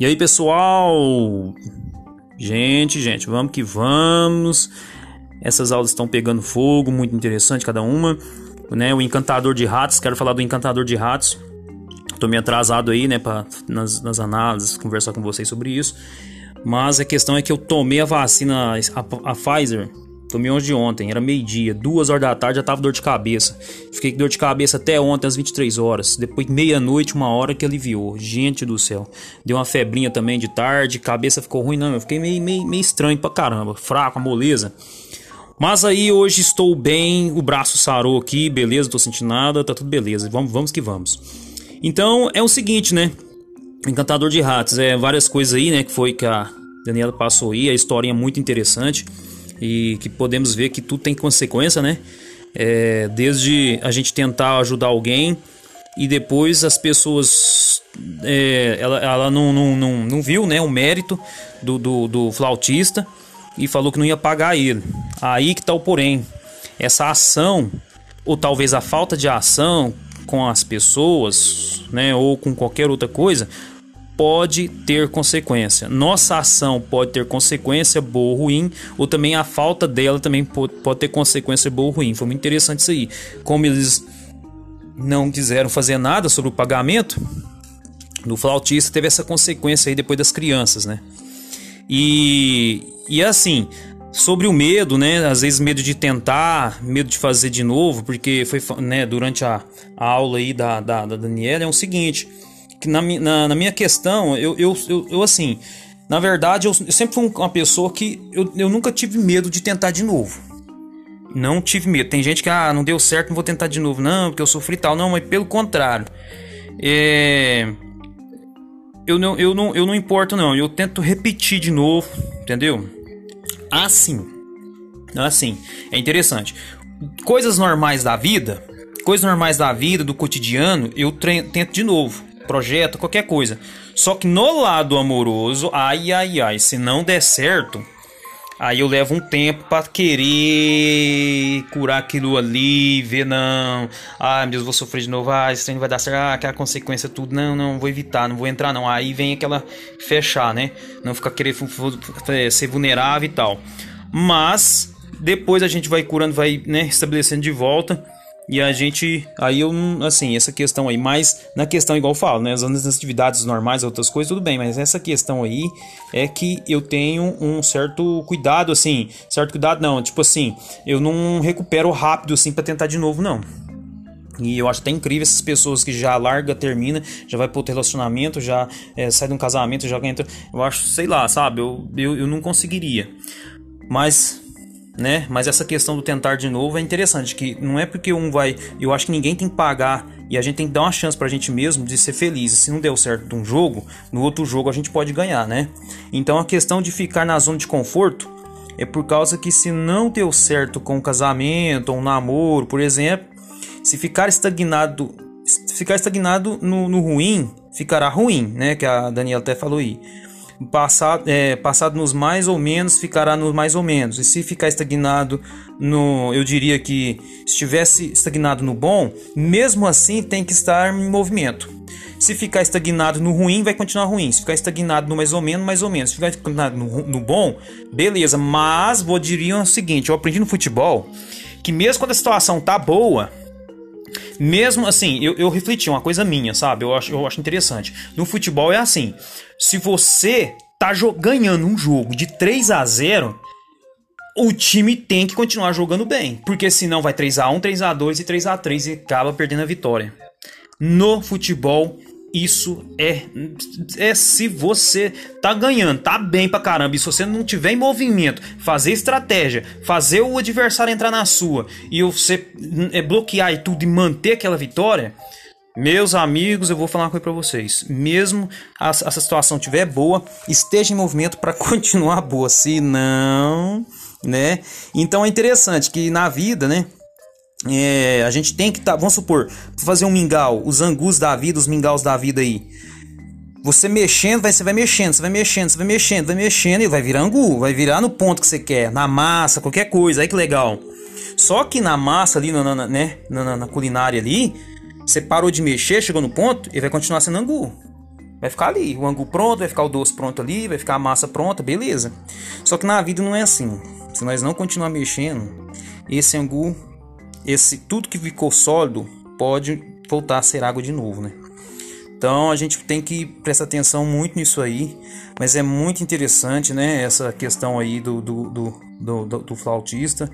E aí, pessoal? Gente, gente, vamos que vamos. Essas aulas estão pegando fogo, muito interessante cada uma. Né, o Encantador de Ratos, quero falar do Encantador de Ratos. Tô meio atrasado aí, né, pra, nas, nas análises, conversar com vocês sobre isso. Mas a questão é que eu tomei a vacina, a, a Pfizer, Tomei hoje de ontem, era meio-dia, duas horas da tarde já tava dor de cabeça. Fiquei com dor de cabeça até ontem às 23 horas. Depois meia-noite, uma hora que aliviou. Gente do céu. Deu uma febrinha também de tarde, cabeça ficou ruim, não. Eu fiquei meio, meio, meio estranho pra caramba, fraco, a moleza. Mas aí hoje estou bem, o braço sarou aqui, beleza, tô sentindo nada, tá tudo beleza. Vamos, vamos que vamos. Então é o seguinte, né? Encantador de Ratos, é várias coisas aí, né? Que foi que a Daniela passou aí, a historinha é muito interessante e que podemos ver que tudo tem consequência, né? É, desde a gente tentar ajudar alguém e depois as pessoas é, ela, ela não, não, não, não, viu né, o mérito do, do, do, flautista e falou que não ia pagar ele. Aí que tá o porém. Essa ação, ou talvez a falta de ação com as pessoas, né, ou com qualquer outra coisa, pode ter consequência. Nossa ação pode ter consequência boa ou ruim, ou também a falta dela também pode, ter consequência boa ou ruim. Foi muito interessante isso aí. Como eles não quiseram fazer nada sobre o pagamento do flautista, teve essa consequência aí depois das crianças, né? E, e assim, sobre o medo, né? Às vezes medo de tentar, medo de fazer de novo, porque foi né, durante a, a aula aí da, da, da Daniela, é o seguinte na, na, na minha questão, eu, eu, eu, eu, assim, na verdade, eu, eu sempre fui uma pessoa que eu, eu nunca tive medo de tentar de novo. Não tive medo. Tem gente que, ah, não deu certo, não vou tentar de novo. Não, porque eu sofri tal. Não, mas pelo contrário. É... Eu, não, eu, não, eu não importo, não. Eu tento repetir de novo, entendeu? Assim. Assim. É interessante. Coisas normais da vida, coisas normais da vida, do cotidiano, eu tento de novo projeto, qualquer coisa. Só que no lado amoroso, ai ai ai, se não der certo, aí eu levo um tempo para querer curar aquilo ali, ver não, ai meu Deus, vou sofrer de novo, ah, isso não vai dar certo, ah, aquela consequência tudo, não, não, vou evitar, não vou entrar não. Aí vem aquela fechar, né? Não ficar querendo é, ser vulnerável e tal. Mas depois a gente vai curando, vai, né, estabelecendo de volta e a gente, aí eu, assim, essa questão aí, mas na questão, igual eu falo, né? As atividades normais, outras coisas, tudo bem, mas essa questão aí é que eu tenho um certo cuidado, assim, certo cuidado não, tipo assim, eu não recupero rápido, assim, para tentar de novo, não. E eu acho até incrível essas pessoas que já larga, termina, já vai pro outro relacionamento, já é, sai de um casamento, já entra. Eu acho, sei lá, sabe? Eu, eu, eu não conseguiria. Mas né? Mas essa questão do tentar de novo é interessante, que não é porque um vai, eu acho que ninguém tem que pagar e a gente tem que dar uma chance pra gente mesmo de ser feliz. Se não deu certo um jogo, no outro jogo a gente pode ganhar, né? Então a questão de ficar na zona de conforto é por causa que se não deu certo com o casamento ou um namoro, por exemplo, se ficar estagnado, ficar estagnado no, no ruim, ficará ruim, né? Que a Daniela até falou aí passado, é, passado nos mais ou menos ficará no mais ou menos. E se ficar estagnado no, eu diria que estivesse estagnado no bom, mesmo assim tem que estar em movimento. Se ficar estagnado no ruim, vai continuar ruim. Se ficar estagnado no mais ou menos, mais ou menos. Se ficar estagnado no, no bom, beleza. Mas vou dizer o seguinte: eu aprendi no futebol que mesmo quando a situação tá boa, mesmo assim, eu, eu refleti uma coisa minha, sabe? Eu acho, eu acho interessante. No futebol é assim: se você tá ganhando um jogo de 3 a 0 o time tem que continuar jogando bem. Porque senão vai 3 a 1 3 a 2 e 3 a 3 e acaba perdendo a vitória. No futebol isso é, é se você tá ganhando, tá bem pra caramba, e se você não tiver em movimento, fazer estratégia, fazer o adversário entrar na sua e você é, bloquear e tudo e manter aquela vitória, meus amigos, eu vou falar uma coisa pra vocês. Mesmo essa situação tiver boa, esteja em movimento para continuar boa. Se não, né? Então é interessante que na vida, né? É, a gente tem que tá, vamos supor, fazer um mingau, os angus da vida, os mingaus da vida aí. Você mexendo, vai, você vai mexendo, você vai mexendo, você vai mexendo, vai mexendo e vai virar angu, vai virar no ponto que você quer, na massa, qualquer coisa, aí que legal. Só que na massa ali, na, na né, na, na, culinária ali, você parou de mexer, chegou no ponto e vai continuar sendo angu. Vai ficar ali, o angu pronto, vai ficar o doce pronto ali, vai ficar a massa pronta, beleza. Só que na vida não é assim. Se nós não continuar mexendo, esse angu, esse tudo que ficou sólido pode voltar a ser água de novo, né? Então a gente tem que prestar atenção muito nisso aí, mas é muito interessante, né? Essa questão aí do, do, do, do, do flautista,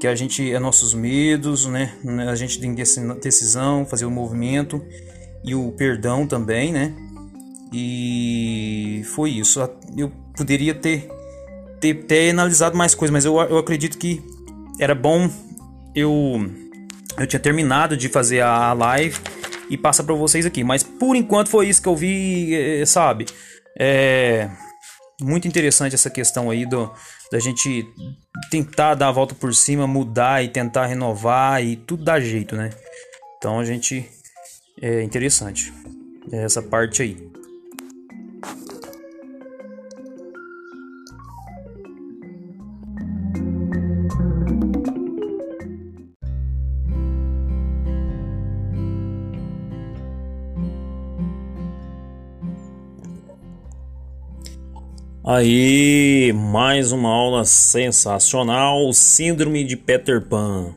que a gente é nossos medos, né? A gente tem decisão, fazer o movimento e o perdão também, né? E foi isso. Eu poderia ter, ter, ter analisado mais coisas, mas eu, eu acredito que era bom eu eu tinha terminado de fazer a live e passar para vocês aqui. Mas por enquanto foi isso que eu vi, eh, sabe? É muito interessante essa questão aí do, da gente tentar dar a volta por cima, mudar e tentar renovar e tudo dá jeito, né? Então a gente é interessante essa parte aí. Aí, mais uma aula sensacional, Síndrome de Peter Pan.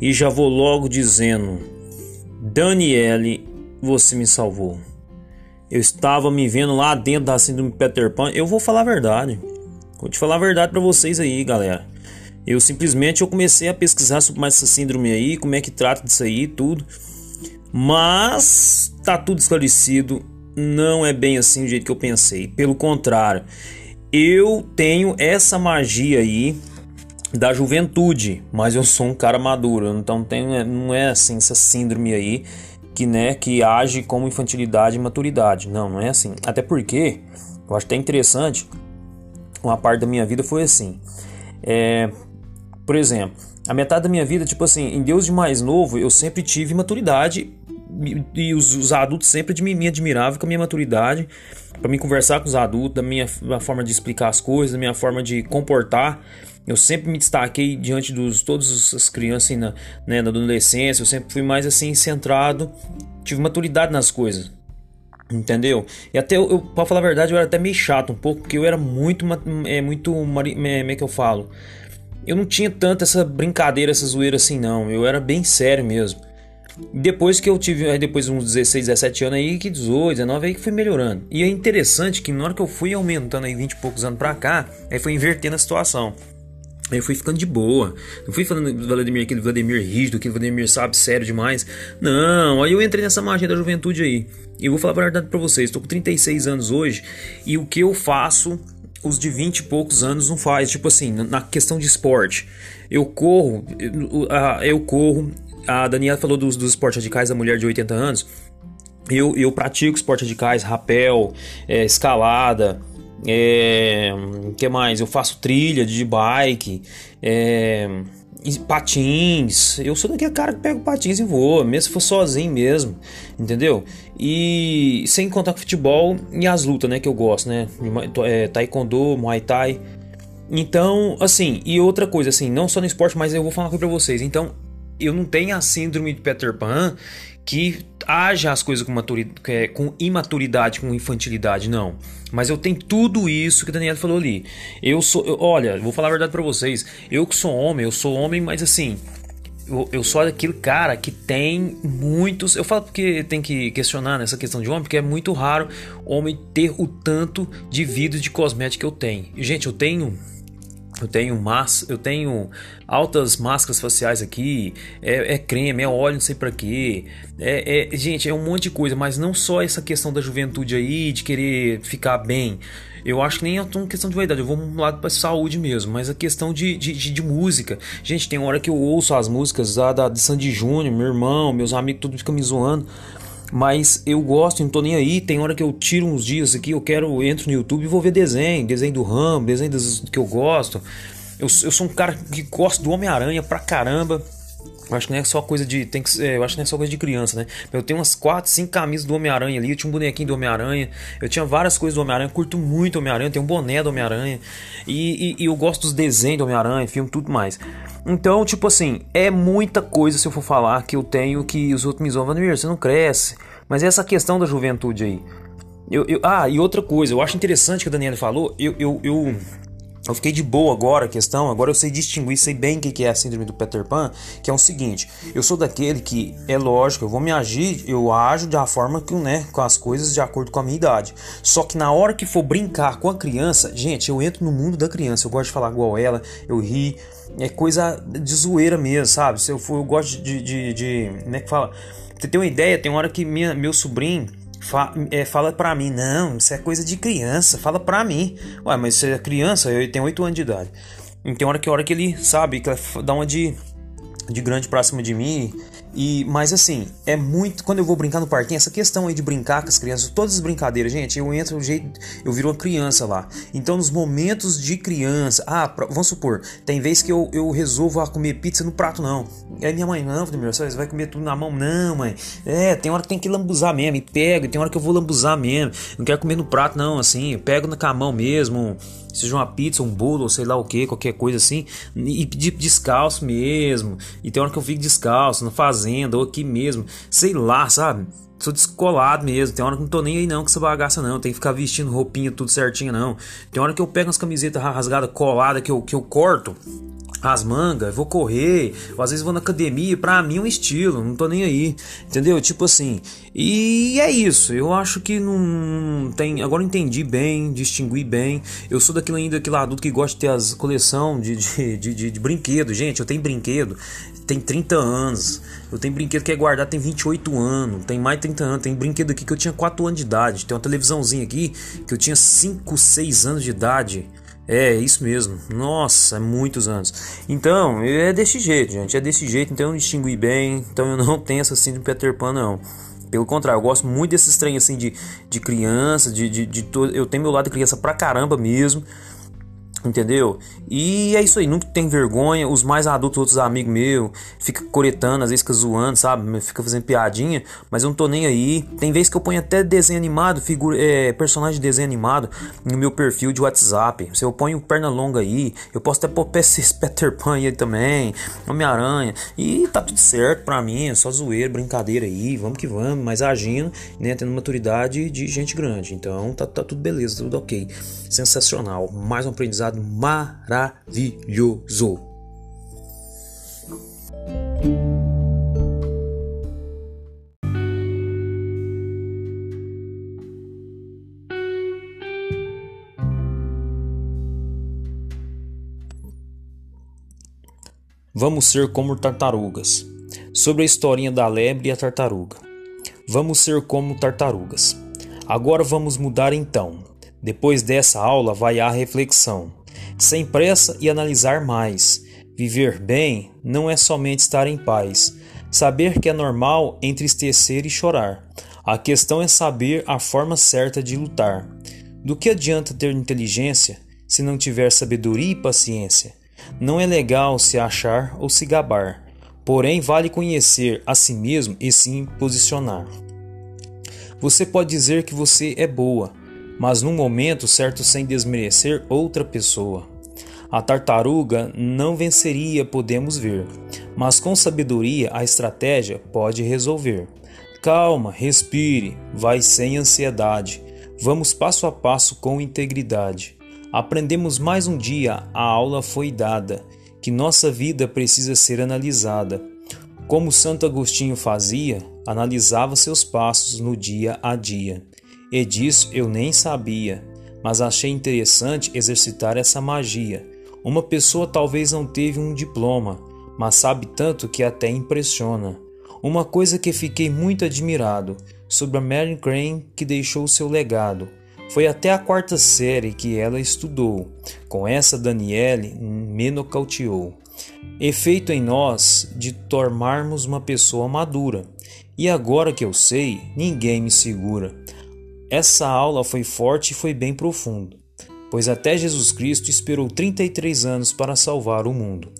E já vou logo dizendo, Daniele, você me salvou. Eu estava me vendo lá dentro da Síndrome de Peter Pan. Eu vou falar a verdade. Vou te falar a verdade para vocês aí, galera. Eu simplesmente eu comecei a pesquisar sobre mais essa síndrome aí, como é que trata disso aí, tudo. Mas tá tudo esclarecido. Não é bem assim do jeito que eu pensei. Pelo contrário, eu tenho essa magia aí da juventude, mas eu sou um cara maduro, então tenho, não é assim essa síndrome aí que né que age como infantilidade e maturidade. Não, não é assim. Até porque eu acho até interessante. Uma parte da minha vida foi assim. É, por exemplo, a metade da minha vida, tipo assim, em Deus de mais novo, eu sempre tive maturidade e os, os adultos sempre me admiravam com a minha maturidade para mim conversar com os adultos, da minha, da forma de explicar as coisas, da minha forma de comportar. Eu sempre me destaquei diante dos todas as crianças assim, na, né, na adolescência. Eu sempre fui mais assim centrado, tive maturidade nas coisas. Entendeu? E até eu, para falar a verdade, eu era até meio chato um pouco, porque eu era muito é muito é, é que eu falo. Eu não tinha tanto essa brincadeira, essa zoeira assim não. Eu era bem sério mesmo. Depois que eu tive, depois uns 16, 17 anos aí, que 18, 19 aí que foi melhorando. E é interessante que na hora que eu fui aumentando aí 20 e poucos anos pra cá, aí foi invertendo a situação. Aí eu fui ficando de boa. Não fui falando do Vladimir, aquele Vladimir rígido, aquele Vladimir, sabe, sério demais. Não, aí eu entrei nessa magia da juventude aí. E vou falar a verdade pra vocês. Tô com 36 anos hoje e o que eu faço os de 20 e poucos anos não faz. Tipo assim, na questão de esporte. Eu corro, eu corro, a Daniela falou dos, dos esportes radicais da mulher de 80 anos. Eu, eu pratico esportes radicais, rapel, é, escalada, é, que mais? Eu faço trilha de bike, é, patins. Eu sou daquele cara que pega patins e voa, mesmo se for sozinho mesmo, entendeu? E sem contar com futebol e as lutas, né, que eu gosto, né? É, taekwondo, muay thai. Então, assim, e outra coisa, assim, não só no esporte, mas eu vou falar coisa pra vocês. Então, eu não tenho a síndrome de Peter Pan que haja as coisas com, maturidade, é, com imaturidade, com infantilidade, não. Mas eu tenho tudo isso que a Daniela falou ali. Eu sou, eu, olha, vou falar a verdade para vocês. Eu que sou homem, eu sou homem, mas assim, eu, eu sou aquele cara que tem muitos. Eu falo porque tem que questionar nessa questão de homem, porque é muito raro homem ter o tanto de vidro de cosmético que eu tenho. Gente, eu tenho eu tenho massa, eu tenho altas máscaras faciais aqui, é, é creme, é óleo, não sei para quê. É, é, gente, é um monte de coisa, mas não só essa questão da juventude aí, de querer ficar bem. Eu acho que nem é uma questão de vaidade, eu vou um lado pra saúde mesmo, mas a questão de, de, de, de música. Gente, tem hora que eu ouço as músicas da, de Sandy Júnior, meu irmão, meus amigos, tudo ficam me zoando. Mas eu gosto, não tô nem aí. Tem hora que eu tiro uns dias aqui, eu quero, entro no YouTube e vou ver desenho, desenho do Rambo, desenho dos, que eu gosto. Eu, eu sou um cara que gosta do Homem-Aranha pra caramba. Eu acho que não é só coisa de. Tem que, eu acho que não é só coisa de criança, né? Eu tenho umas 4, 5 camisas do Homem-Aranha ali. Eu tinha um bonequinho do Homem-Aranha. Eu tinha várias coisas do Homem-Aranha. Curto muito Homem-Aranha. Tenho um boné do Homem-Aranha. E, e, e, eu gosto dos desenhos do Homem-Aranha, filme, tudo mais. Então, tipo assim, é muita coisa se eu for falar que eu tenho que os outros me zoam. Você não cresce. Mas é essa questão da juventude aí. Eu, eu, ah, e outra coisa, eu acho interessante que a Daniela falou. Eu, eu, eu, eu fiquei de boa agora a questão. Agora eu sei distinguir, sei bem o que é a síndrome do Peter Pan. Que é o seguinte: eu sou daquele que, é lógico, eu vou me agir, eu ajo da forma que, né, com as coisas de acordo com a minha idade. Só que na hora que for brincar com a criança, gente, eu entro no mundo da criança. Eu gosto de falar igual ela, eu ri. É coisa de zoeira mesmo, sabe? Se eu for, eu gosto de. de, de como é que fala? Você tem uma ideia? Tem hora que minha, meu sobrinho Fa é, fala pra mim, não, isso é coisa de criança, fala pra mim. Ué, mas você é criança, eu tenho 8 anos de idade. E tem hora que hora que ele sabe, que dá uma de, de grande pra cima de mim e, mas assim, é muito. Quando eu vou brincar no parquinho, essa questão aí de brincar com as crianças, todas as brincadeiras, gente, eu entro jeito. Eu viro uma criança lá. Então, nos momentos de criança. Ah, vamos supor, tem vez que eu, eu resolvo a comer pizza no prato, não. Aí minha mãe, não, meu, você vai comer tudo na mão? Não, mãe. É, tem hora que tem que lambuzar mesmo. E pego, tem hora que eu vou lambuzar mesmo. Não quero comer no prato, não, assim. Eu pego na, mão mesmo seja uma pizza, um bolo, ou sei lá o que, qualquer coisa assim, e pedir descalço mesmo. E tem hora que eu fico descalço, na fazenda, ou aqui mesmo, sei lá, sabe? Sou descolado mesmo. Tem hora que não tô nem aí não com essa bagaça não. Tem que ficar vestindo roupinha tudo certinho não. Tem hora que eu pego umas camisetas rasgadas, coladas, que eu, que eu corto as mangas, vou correr, ou às vezes vou na academia, pra mim é um estilo, não tô nem aí, entendeu? Tipo assim, e é isso, eu acho que não tem, agora entendi bem, distingui bem, eu sou daquilo ainda, aquele adulto que gosta de ter as coleção de, de, de, de, de brinquedo, gente, eu tenho brinquedo, tem 30 anos, eu tenho brinquedo que é guardado, tem 28 anos, tem mais 30 anos, tem brinquedo aqui que eu tinha 4 anos de idade, tem uma televisãozinha aqui que eu tinha 5, 6 anos de idade, é, isso mesmo. Nossa, é muitos anos. Então, é desse jeito, gente. É desse jeito, então eu distingui bem. Então eu não tenho essa síndrome Peter Pan, não. Pelo contrário, eu gosto muito desses trem assim de, de criança, de, de, de todo. Eu tenho meu lado de criança pra caramba mesmo. Entendeu? E é isso aí, nunca tem vergonha. Os mais adultos, outros amigos meus, fica coretando, às vezes fica zoando, sabe? Fica fazendo piadinha, mas eu não tô nem aí. Tem vezes que eu ponho até desenho animado, figura, é, personagem de desenho animado no meu perfil de WhatsApp. Se eu ponho perna longa aí, eu posso até pôr Peter Pan aí também, Homem-Aranha. E tá tudo certo pra mim, é só zoeira, brincadeira aí, vamos que vamos, mas agindo, né? Tendo maturidade de gente grande. Então tá, tá tudo beleza, tudo ok. Sensacional. Mais um aprendizado maravilhoso. Vamos ser como tartarugas. Sobre a historinha da lebre e a tartaruga. Vamos ser como tartarugas. Agora vamos mudar então. Depois dessa aula vai a reflexão sem pressa e analisar mais. Viver bem não é somente estar em paz, saber que é normal entristecer e chorar. A questão é saber a forma certa de lutar. Do que adianta ter inteligência se não tiver sabedoria e paciência? Não é legal se achar ou se gabar, porém vale conhecer a si mesmo e se posicionar. Você pode dizer que você é boa, mas num momento certo sem desmerecer outra pessoa. A tartaruga não venceria, podemos ver, mas com sabedoria a estratégia pode resolver. Calma, respire, vai sem ansiedade. Vamos passo a passo com integridade. Aprendemos mais um dia, a aula foi dada, que nossa vida precisa ser analisada. Como Santo Agostinho fazia, analisava seus passos no dia a dia. E disso eu nem sabia, mas achei interessante exercitar essa magia. Uma pessoa talvez não teve um diploma, mas sabe tanto que até impressiona. Uma coisa que fiquei muito admirado sobre a Mary Crane que deixou seu legado. Foi até a quarta série que ela estudou. Com essa Daniele me nocauteou. Efeito em nós de tornarmos uma pessoa madura. E agora que eu sei, ninguém me segura. Essa aula foi forte e foi bem profundo, pois até Jesus Cristo esperou 33 anos para salvar o mundo.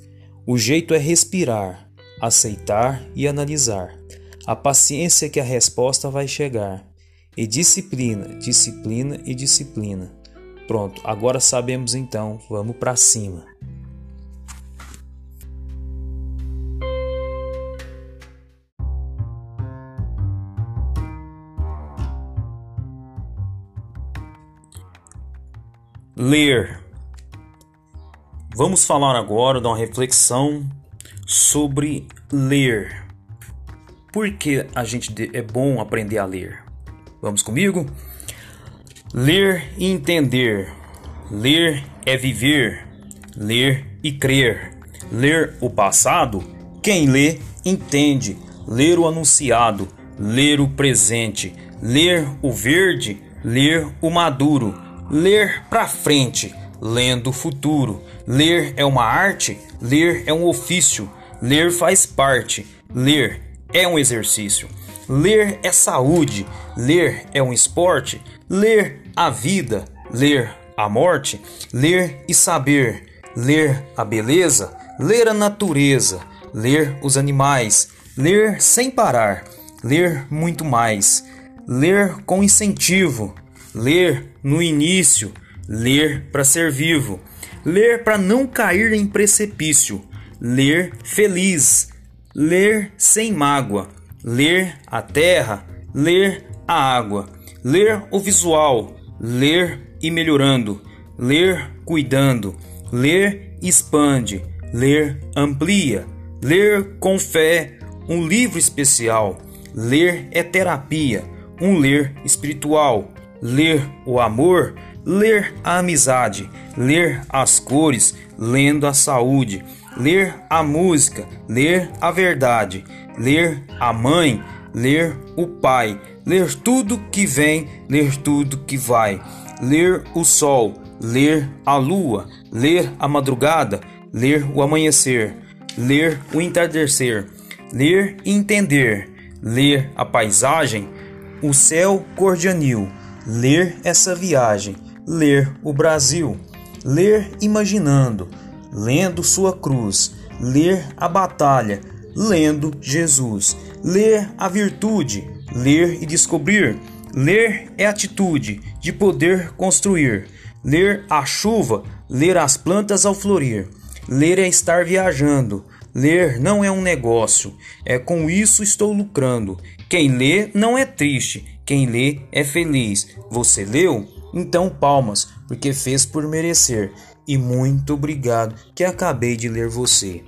O jeito é respirar, aceitar e analisar. A paciência que a resposta vai chegar. E disciplina, disciplina e disciplina. Pronto, agora sabemos então, vamos para cima. Ler. Vamos falar agora de uma reflexão sobre ler. Por que a gente é bom aprender a ler? Vamos comigo? Ler e entender. Ler é viver. Ler e crer. Ler o passado. Quem lê, entende. Ler o anunciado. Ler o presente. Ler o verde. Ler o maduro. Ler para frente. Lendo o futuro. Ler é uma arte. Ler é um ofício. Ler faz parte. Ler é um exercício. Ler é saúde, ler é um esporte, ler a vida, ler a morte, ler e saber, ler a beleza, ler a natureza, ler os animais, ler sem parar, ler muito mais, ler com incentivo, ler no início, ler para ser vivo, ler para não cair em precipício, ler feliz, ler sem mágoa, ler a terra, ler a água, ler o visual, ler e melhorando, ler cuidando, ler expande, ler amplia, ler com fé, um livro especial, ler é terapia, um ler espiritual, ler o amor, ler a amizade, ler as cores, lendo a saúde ler a música, ler a verdade, ler a mãe, ler o pai, ler tudo que vem, ler tudo que vai, ler o sol, ler a lua, ler a madrugada, ler o amanhecer, ler o entardecer, ler e entender, ler a paisagem, o céu cor de anil, ler essa viagem, ler o Brasil, ler imaginando lendo sua cruz, ler a batalha, lendo Jesus, ler a virtude, ler e descobrir. Ler é atitude de poder construir. Ler a chuva, ler as plantas ao florir. Ler é estar viajando. Ler não é um negócio, é com isso estou lucrando. Quem lê não é triste, quem lê é feliz. Você leu? Então palmas, porque fez por merecer e muito obrigado que acabei de ler você.